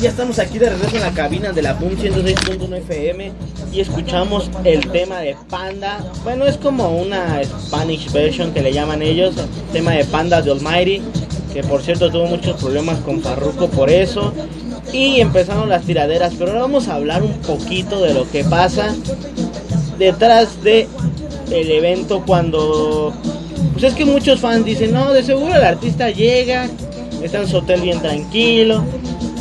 ya estamos aquí de regreso en la cabina de la Boom 106.1 FM y escuchamos el tema de Panda. Bueno, es como una Spanish version que le llaman ellos, el tema de Panda de Almighty, que por cierto tuvo muchos problemas con Farruko por eso. Y empezaron las tiraderas, pero ahora vamos a hablar un poquito de lo que pasa detrás de el evento cuando pues es que muchos fans dicen, "No, de seguro el artista llega, está en su hotel bien tranquilo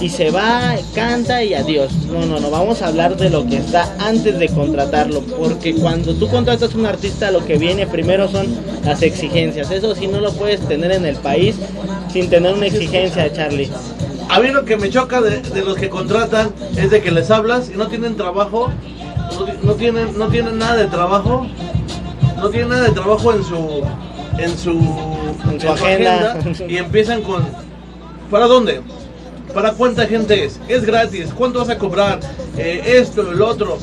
y se va, canta y adiós." No, no, no, vamos a hablar de lo que está antes de contratarlo, porque cuando tú contratas a un artista lo que viene primero son las exigencias. Eso sí no lo puedes tener en el país sin tener una exigencia, Charlie. A mí lo que me choca de, de los que contratan es de que les hablas y no tienen trabajo, no, no tienen, no tienen nada de trabajo, no tienen nada de trabajo en su, en su, En su agenda. y empiezan con, ¿para dónde? ¿Para cuánta gente es? Es gratis, ¿cuánto vas a cobrar? Eh, esto, el otro.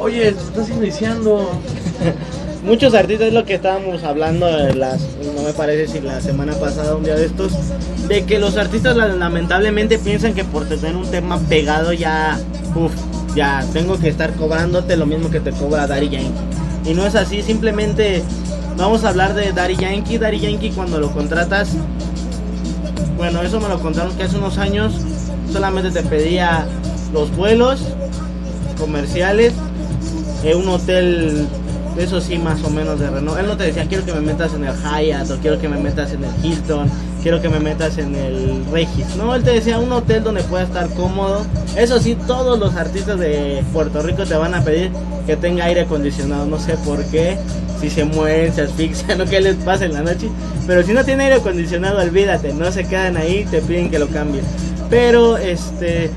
Oye, estás iniciando. Muchos artistas es lo que estábamos hablando las, no me parece si la semana pasada, un día de estos, de que los artistas la- lamentablemente piensan que por tener un tema pegado ya, uff, ya tengo que estar cobrándote lo mismo que te cobra Daddy Yankee. Y no es así, simplemente vamos a hablar de Daddy Yankee. Daddy Yankee cuando lo contratas, bueno, eso me lo contaron que hace unos años solamente te pedía los vuelos comerciales, eh, un hotel, eso sí, más o menos de renombre. Él no te decía, quiero que me metas en el Hyatt, o quiero que me metas en el Hilton, quiero que me metas en el Regis. No, él te decía un hotel donde pueda estar cómodo. Eso sí, todos los artistas de Puerto Rico te van a pedir que tenga aire acondicionado. No sé por qué, si se mueren, se asfixian o qué les pasa en la noche. Pero si no tiene aire acondicionado, olvídate, no se quedan ahí, te piden que lo cambien. Pero este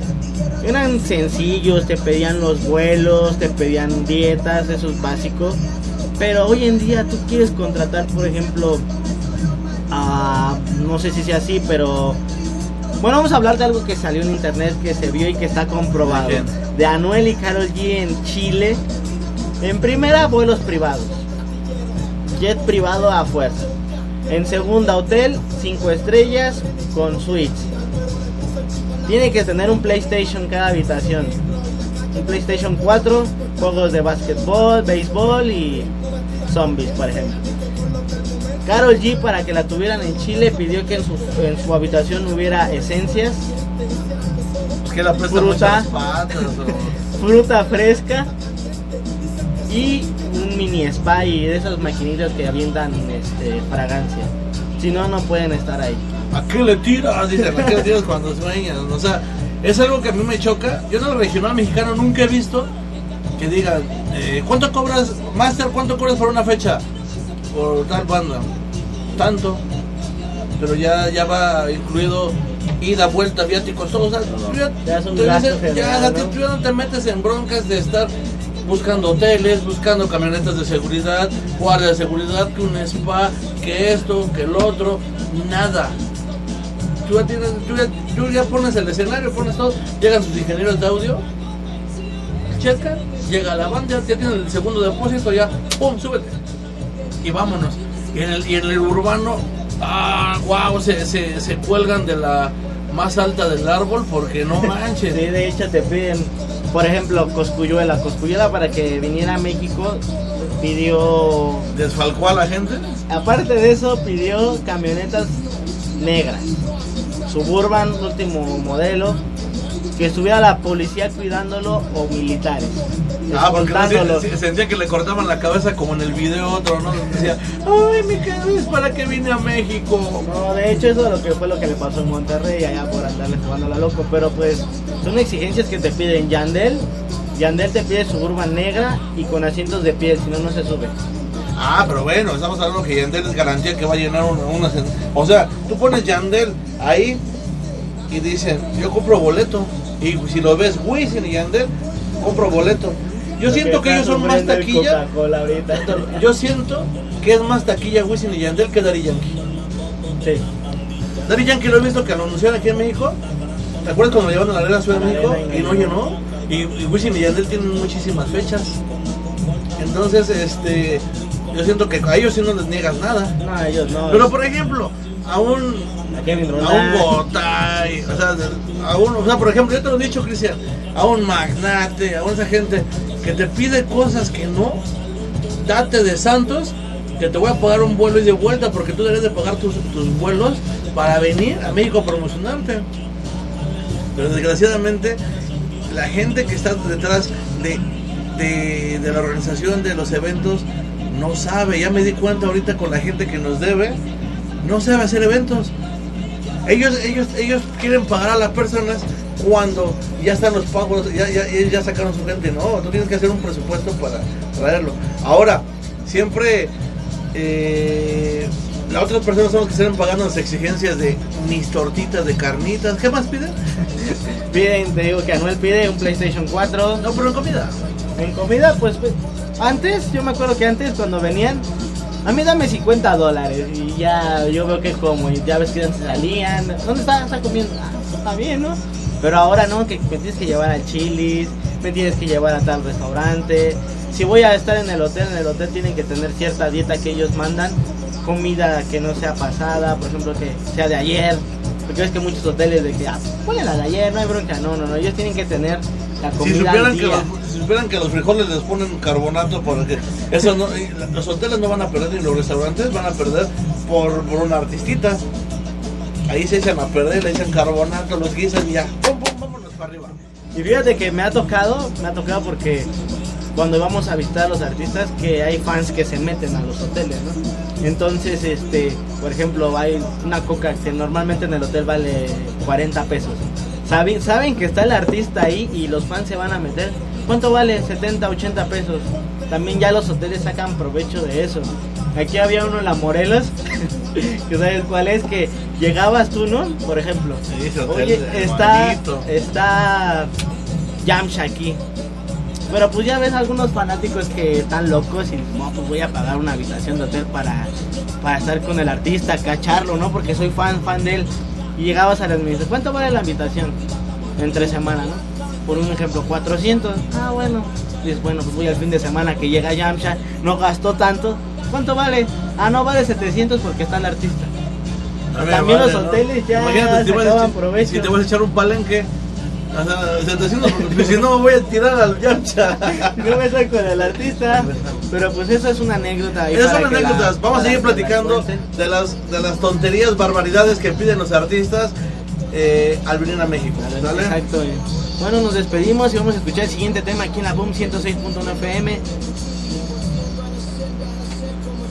eran sencillos, te pedían los vuelos, te pedían dietas, eso es básico. Pero hoy en día tú quieres contratar, por ejemplo, a, no sé si sea así, pero bueno, vamos a hablar de algo que salió en internet, que se vio y que está comprobado. De Anuel y Carol G en Chile. En primera, vuelos privados. Jet privado a fuerza. En segunda, hotel, 5 estrellas con suites. Tiene que tener un PlayStation cada habitación. Un PlayStation 4, juegos de básquetbol, béisbol y zombies, por ejemplo. Carol G, para que la tuvieran en Chile, pidió que en su, en su habitación hubiera esencias, Pues que la Fruta. patas. o- fruta fresca y un mini spa y de esas maquinitas que avientan este, fragancia. Si no, no pueden estar ahí. ¿A qué le tiras? Dicen, ¿a qué le tiras cuando sueñas? O sea, es algo que a mí me choca. Yo en el regional mexicano nunca he visto que digan, eh, ¿cuánto cobras, Master, cuánto cobras por una fecha? Por tal banda. Tanto. Pero ya, ya va incluido ida, vuelta, viáticos, todo. O sea, tú ya, Ya es un tú gasto dices, ya, ¿no? ya no te metes en broncas de estar buscando hoteles, buscando camionetas de seguridad, guardia de seguridad, que un spa, que esto, que el otro, nada. Tú ya, tienes, tú, ya, tú ya pones el escenario, pones todo, llegan sus ingenieros de audio, checan, llega la banda, ya tienen el segundo depósito, ya, pum, súbete. Y vámonos. Y en el, y en el urbano, ah, wow, se, se, se cuelgan de la más alta del árbol porque no manches. Sí, de hecho te piden, por ejemplo, Coscuyuela. Coscuyuela para que viniera a México pidió, Desfalcó a la gente. aparte de eso, pidió camionetas negras. Suburban, último modelo. Que estuviera la policía cuidándolo o militares. Ah, porque no escoltándolo. se- se- sentía que le cortaban la cabeza como en el video otro, ¿no? Decía, ay, mi cabeza, ¿para qué vine a México? No, de hecho eso es lo que fue lo que le pasó en Monterrey allá por andarle jugando a la loco, pero pues son exigencias que te piden Yandel. Yandel te pide suburban negra y con asientos de piel, si no no se sube. Ah, pero bueno, estamos hablando que Yandel es garantía que va a llenar una... una o sea, tú pones Yandel ahí y dicen, yo compro boleto. Y si lo ves, Wisin y Yandel, compro boleto. Yo siento que ellos son más taquilla. Yo siento que es más taquilla Wisin y Yandel que Daddy Yankee. Sí. Daddy Yankee lo he visto que lo anunciaron aquí en México. ¿Te acuerdas cuando lo llevaron a la Arena Ciudad de México? Y no no llenó. Y, y Wisin y Yandel tienen muchísimas fechas. Entonces, este. Yo siento que a ellos sí no les niegas nada. No, ellos no. Pero por ejemplo, a un. a Kevin A un Roldán. Gotay, O sea, a uno, o sea, por ejemplo, yo te lo he dicho, Cristian, a un magnate, a esa gente que te pide cosas que no, date de santos, que te voy a pagar un vuelo y de vuelta porque tú debes de pagar tus, tus vuelos para venir a México a promocionarte. Pero desgraciadamente, la gente que está detrás de, de, de la organización de los eventos no sabe. Ya me di cuenta ahorita con la gente que nos debe, no sabe hacer eventos. Ellos, ellos, ellos quieren pagar a las personas cuando ya están los pagos, ya, ya, ya sacaron su gente. No, tú tienes que hacer un presupuesto para traerlo. Ahora, siempre eh, las otras personas son los que están pagando las exigencias de mis tortitas de carnitas. ¿Qué más piden? Piden, te digo que Anuel pide un PlayStation 4. No, pero en comida. En comida, pues, pues, antes, yo me acuerdo que antes cuando venían, a mí dame 50 dólares y ya yo veo que como, y ya ves que antes salían, ¿dónde está? Está comiendo, ah, pues está bien, ¿no? Pero ahora no, que me tienes que llevar a Chili's, me tienes que llevar a tal restaurante. Si voy a estar en el hotel, en el hotel tienen que tener cierta dieta que ellos mandan, comida que no sea pasada, por ejemplo, que sea de ayer. Porque ves que muchos hoteles de que, ah, ponle la de ayer, no hay bronca. No, no, no, ellos tienen que tener la Si comida supieran, al que los, si supieran que los frijoles les ponen carbonato porque eso no, los hoteles no van a perder ni los restaurantes van a perder por, por una artistita. Ahí se echan a perder, le echan carbonato, los guisan y ya, pum, pum, vámonos para arriba. Y fíjate que me ha tocado, me ha tocado porque cuando vamos a visitar a los artistas que hay fans que se meten a los hoteles, ¿no? Entonces, este, por ejemplo, hay una coca que normalmente en el hotel vale 40 pesos. Saben, saben que está el artista ahí y los fans se van a meter. ¿Cuánto vale? 70, 80 pesos. También ya los hoteles sacan provecho de eso. Aquí había uno en la Morelos, que sabes cuál es, que llegabas tú, ¿no? Por ejemplo. Sí, Oye, está, está Yamcha aquí. Pero pues ya ves algunos fanáticos que están locos y no, pues voy a pagar una habitación de hotel para, para estar con el artista, cacharlo, ¿no? Porque soy fan, fan de él. Y llegabas a las dices, ¿cuánto vale la habitación? Entre semana, ¿no? Por un ejemplo, 400. Ah, bueno. Dices, bueno, pues voy al fin de semana que llega Yamcha, no gastó tanto. ¿Cuánto vale? Ah, no, vale 700 porque está el artista. También los ¿no? hoteles ya Imagínate, te vas provecho. Si te vas a echar un palenque, o sea, 700, porque si no me voy a tirar al yancha. No me saco del artista. Pero pues eso es una anécdota. ahí Esas son la- anécdotas. Vamos a seguir platicando de las, de las tonterías, barbaridades que piden los artistas eh, al venir a México. ¿sale? Exacto. eh. Bueno, nos despedimos y vamos a escuchar el siguiente tema aquí en la Boom 106.1 FM.